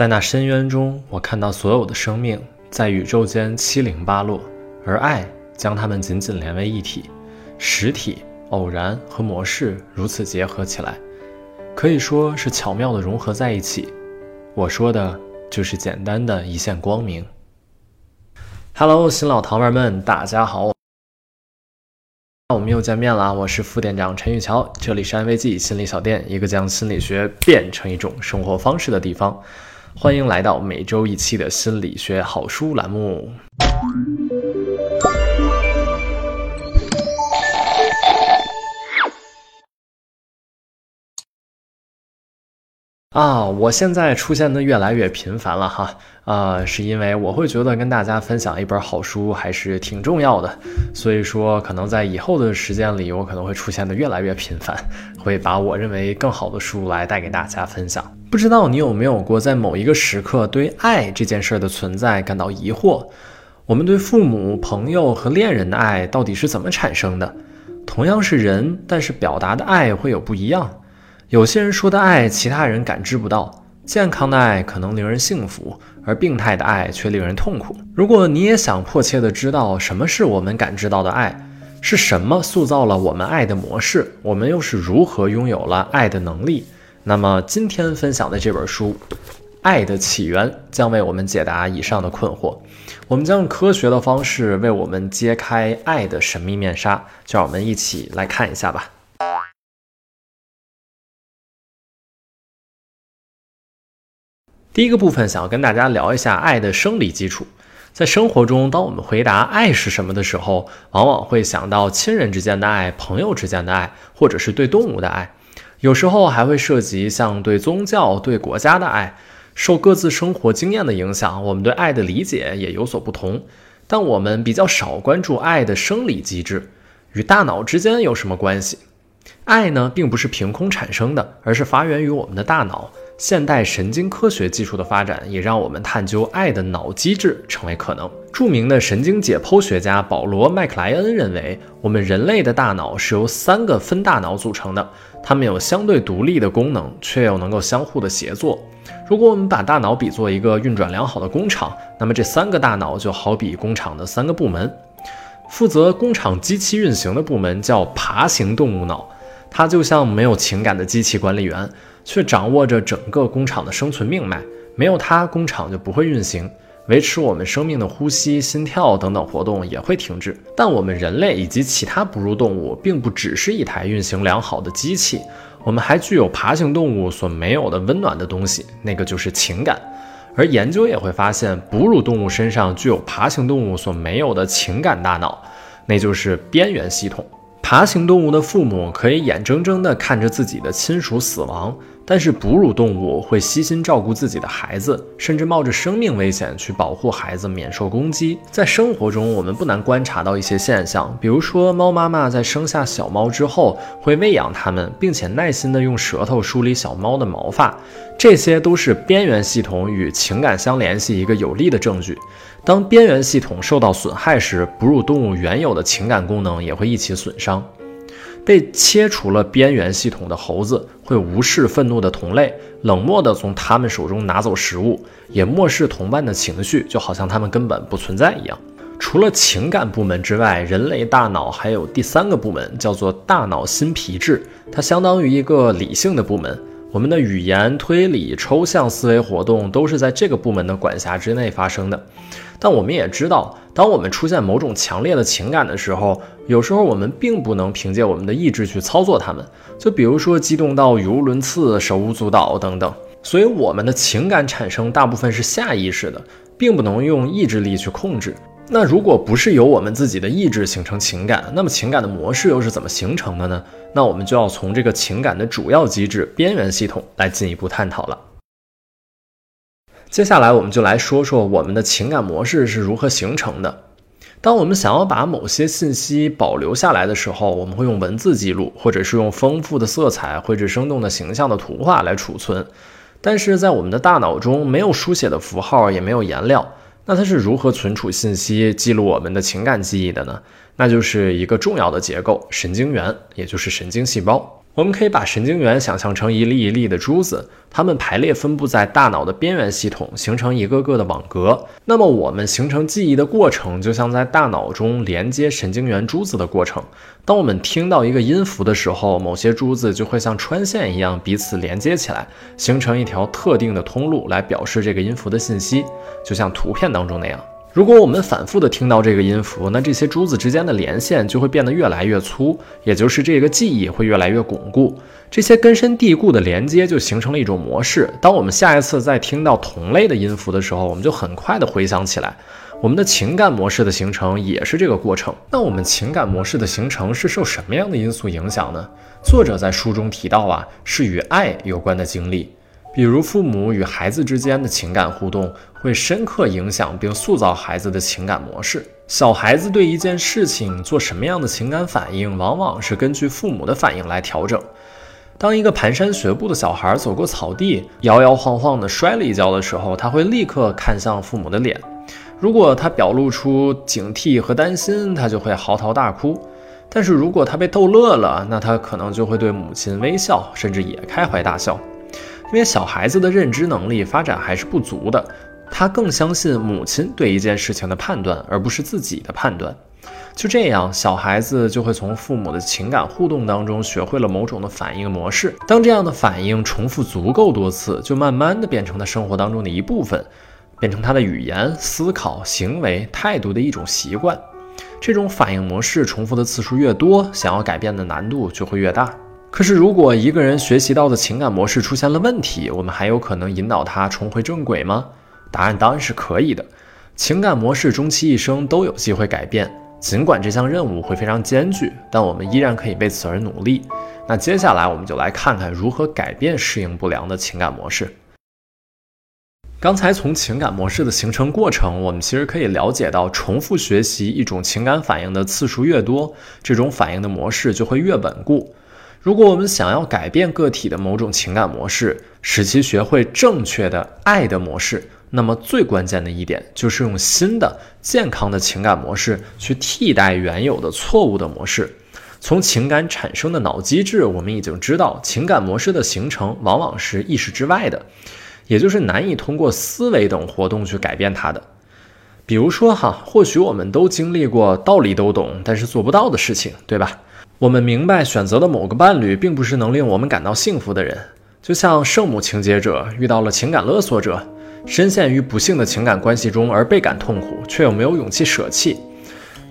在那深渊中，我看到所有的生命在宇宙间七零八落，而爱将它们紧紧连为一体，实体、偶然和模式如此结合起来，可以说是巧妙的融合在一起。我说的就是简单的一线光明。Hello，新老糖丸们，大家好。我们又见面了，我是副店长陈玉桥，这里是安慰剂心理小店，一个将心理学变成一种生活方式的地方。欢迎来到每周一期的心理学好书栏目。啊，我现在出现的越来越频繁了哈，啊，是因为我会觉得跟大家分享一本好书还是挺重要的，所以说可能在以后的时间里，我可能会出现的越来越频繁，会把我认为更好的书来带给大家分享。不知道你有没有过在某一个时刻对爱这件事的存在感到疑惑？我们对父母、朋友和恋人的爱到底是怎么产生的？同样是人，但是表达的爱会有不一样。有些人说的爱，其他人感知不到。健康的爱可能令人幸福，而病态的爱却令人痛苦。如果你也想迫切地知道什么是我们感知到的爱，是什么塑造了我们爱的模式，我们又是如何拥有了爱的能力，那么今天分享的这本书《爱的起源》将为我们解答以上的困惑。我们将用科学的方式为我们揭开爱的神秘面纱，就让我们一起来看一下吧。第一个部分，想要跟大家聊一下爱的生理基础。在生活中，当我们回答爱是什么的时候，往往会想到亲人之间的爱、朋友之间的爱，或者是对动物的爱。有时候还会涉及像对宗教、对国家的爱。受各自生活经验的影响，我们对爱的理解也有所不同。但我们比较少关注爱的生理机制与大脑之间有什么关系。爱呢，并不是凭空产生的，而是发源于我们的大脑。现代神经科学技术的发展，也让我们探究爱的脑机制成为可能。著名的神经解剖学家保罗·麦克莱恩认为，我们人类的大脑是由三个分大脑组成的，它们有相对独立的功能，却又能够相互的协作。如果我们把大脑比作一个运转良好的工厂，那么这三个大脑就好比工厂的三个部门。负责工厂机器运行的部门叫爬行动物脑，它就像没有情感的机器管理员。却掌握着整个工厂的生存命脉，没有它，工厂就不会运行，维持我们生命的呼吸、心跳等等活动也会停止。但我们人类以及其他哺乳动物，并不只是一台运行良好的机器，我们还具有爬行动物所没有的温暖的东西，那个就是情感。而研究也会发现，哺乳动物身上具有爬行动物所没有的情感大脑，那就是边缘系统。爬行动物的父母可以眼睁睁地看着自己的亲属死亡。但是哺乳动物会悉心照顾自己的孩子，甚至冒着生命危险去保护孩子免受攻击。在生活中，我们不难观察到一些现象，比如说，猫妈妈在生下小猫之后会喂养它们，并且耐心地用舌头梳理小猫的毛发，这些都是边缘系统与情感相联系一个有力的证据。当边缘系统受到损害时，哺乳动物原有的情感功能也会一起损伤。被切除了边缘系统的猴子会无视愤怒的同类，冷漠地从他们手中拿走食物，也漠视同伴的情绪，就好像他们根本不存在一样。除了情感部门之外，人类大脑还有第三个部门，叫做大脑新皮质，它相当于一个理性的部门。我们的语言、推理、抽象思维活动都是在这个部门的管辖之内发生的。但我们也知道，当我们出现某种强烈的情感的时候，有时候我们并不能凭借我们的意志去操作它们。就比如说激动到语无伦次、手舞足蹈等等。所以，我们的情感产生大部分是下意识的，并不能用意志力去控制。那如果不是由我们自己的意志形成情感，那么情感的模式又是怎么形成的呢？那我们就要从这个情感的主要机制——边缘系统来进一步探讨了。接下来，我们就来说说我们的情感模式是如何形成的。当我们想要把某些信息保留下来的时候，我们会用文字记录，或者是用丰富的色彩绘制生动的形象的图画来储存。但是在我们的大脑中，没有书写的符号，也没有颜料。那它是如何存储信息、记录我们的情感记忆的呢？那就是一个重要的结构——神经元，也就是神经细胞。我们可以把神经元想象成一粒一粒的珠子，它们排列分布在大脑的边缘系统，形成一个个的网格。那么，我们形成记忆的过程，就像在大脑中连接神经元珠子的过程。当我们听到一个音符的时候，某些珠子就会像穿线一样彼此连接起来，形成一条特定的通路来表示这个音符的信息，就像图片当中那样。如果我们反复的听到这个音符，那这些珠子之间的连线就会变得越来越粗，也就是这个记忆会越来越巩固。这些根深蒂固的连接就形成了一种模式。当我们下一次再听到同类的音符的时候，我们就很快的回想起来。我们的情感模式的形成也是这个过程。那我们情感模式的形成是受什么样的因素影响呢？作者在书中提到啊，是与爱有关的经历。比如，父母与孩子之间的情感互动会深刻影响并塑造孩子的情感模式。小孩子对一件事情做什么样的情感反应，往往是根据父母的反应来调整。当一个蹒跚学步的小孩走过草地，摇摇晃晃地摔了一跤的时候，他会立刻看向父母的脸。如果他表露出警惕和担心，他就会嚎啕大哭；但是如果他被逗乐了，那他可能就会对母亲微笑，甚至也开怀大笑。因为小孩子的认知能力发展还是不足的，他更相信母亲对一件事情的判断，而不是自己的判断。就这样，小孩子就会从父母的情感互动当中学会了某种的反应模式。当这样的反应重复足够多次，就慢慢的变成他生活当中的一部分，变成他的语言、思考、行为、态度的一种习惯。这种反应模式重复的次数越多，想要改变的难度就会越大。可是，如果一个人学习到的情感模式出现了问题，我们还有可能引导他重回正轨吗？答案当然是可以的。情感模式终其一生都有机会改变，尽管这项任务会非常艰巨，但我们依然可以为此而努力。那接下来我们就来看看如何改变适应不良的情感模式。刚才从情感模式的形成过程，我们其实可以了解到，重复学习一种情感反应的次数越多，这种反应的模式就会越稳固。如果我们想要改变个体的某种情感模式，使其学会正确的爱的模式，那么最关键的一点就是用新的健康的情感模式去替代原有的错误的模式。从情感产生的脑机制，我们已经知道，情感模式的形成往往是意识之外的，也就是难以通过思维等活动去改变它的。比如说哈，或许我们都经历过道理都懂，但是做不到的事情，对吧？我们明白，选择的某个伴侣并不是能令我们感到幸福的人，就像圣母情节者遇到了情感勒索者，深陷于不幸的情感关系中而倍感痛苦，却又没有勇气舍弃；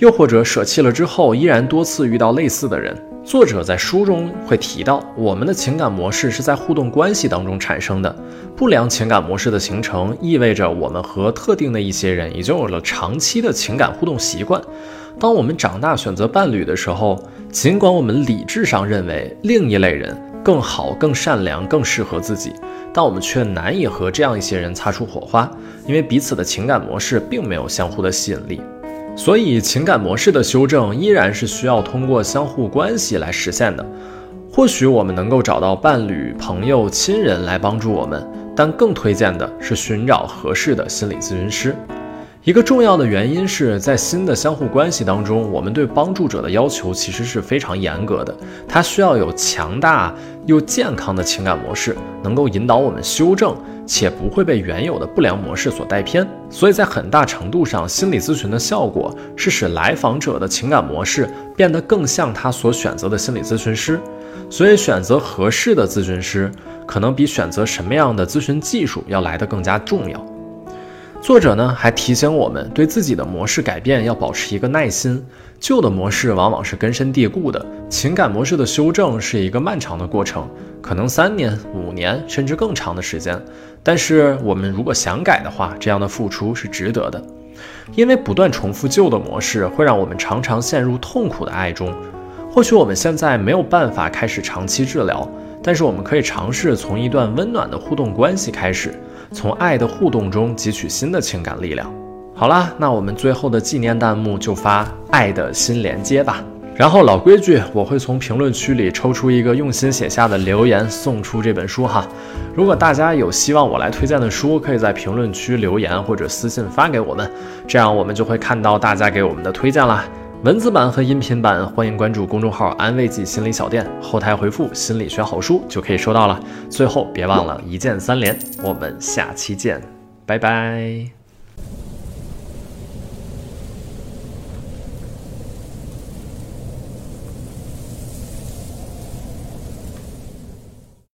又或者舍弃了之后，依然多次遇到类似的人。作者在书中会提到，我们的情感模式是在互动关系当中产生的。不良情感模式的形成，意味着我们和特定的一些人已经有了长期的情感互动习惯。当我们长大选择伴侣的时候，尽管我们理智上认为另一类人更好、更善良、更适合自己，但我们却难以和这样一些人擦出火花，因为彼此的情感模式并没有相互的吸引力。所以，情感模式的修正依然是需要通过相互关系来实现的。或许我们能够找到伴侣、朋友、亲人来帮助我们，但更推荐的是寻找合适的心理咨询师。一个重要的原因是在新的相互关系当中，我们对帮助者的要求其实是非常严格的。他需要有强大又健康的情感模式，能够引导我们修正，且不会被原有的不良模式所带偏。所以在很大程度上，心理咨询的效果是使来访者的情感模式变得更像他所选择的心理咨询师。所以，选择合适的咨询师，可能比选择什么样的咨询技术要来得更加重要。作者呢还提醒我们，对自己的模式改变要保持一个耐心。旧的模式往往是根深蒂固的，情感模式的修正是一个漫长的过程，可能三年、五年甚至更长的时间。但是我们如果想改的话，这样的付出是值得的，因为不断重复旧的模式会让我们常常陷入痛苦的爱中。或许我们现在没有办法开始长期治疗，但是我们可以尝试从一段温暖的互动关系开始。从爱的互动中汲取新的情感力量。好啦，那我们最后的纪念弹幕就发“爱的新连接”吧。然后老规矩，我会从评论区里抽出一个用心写下的留言，送出这本书哈。如果大家有希望我来推荐的书，可以在评论区留言或者私信发给我们，这样我们就会看到大家给我们的推荐啦。文字版和音频版，欢迎关注公众号“安慰剂心理小店”，后台回复“心理学好书”就可以收到了。最后别忘了一键三连，我们下期见，拜拜。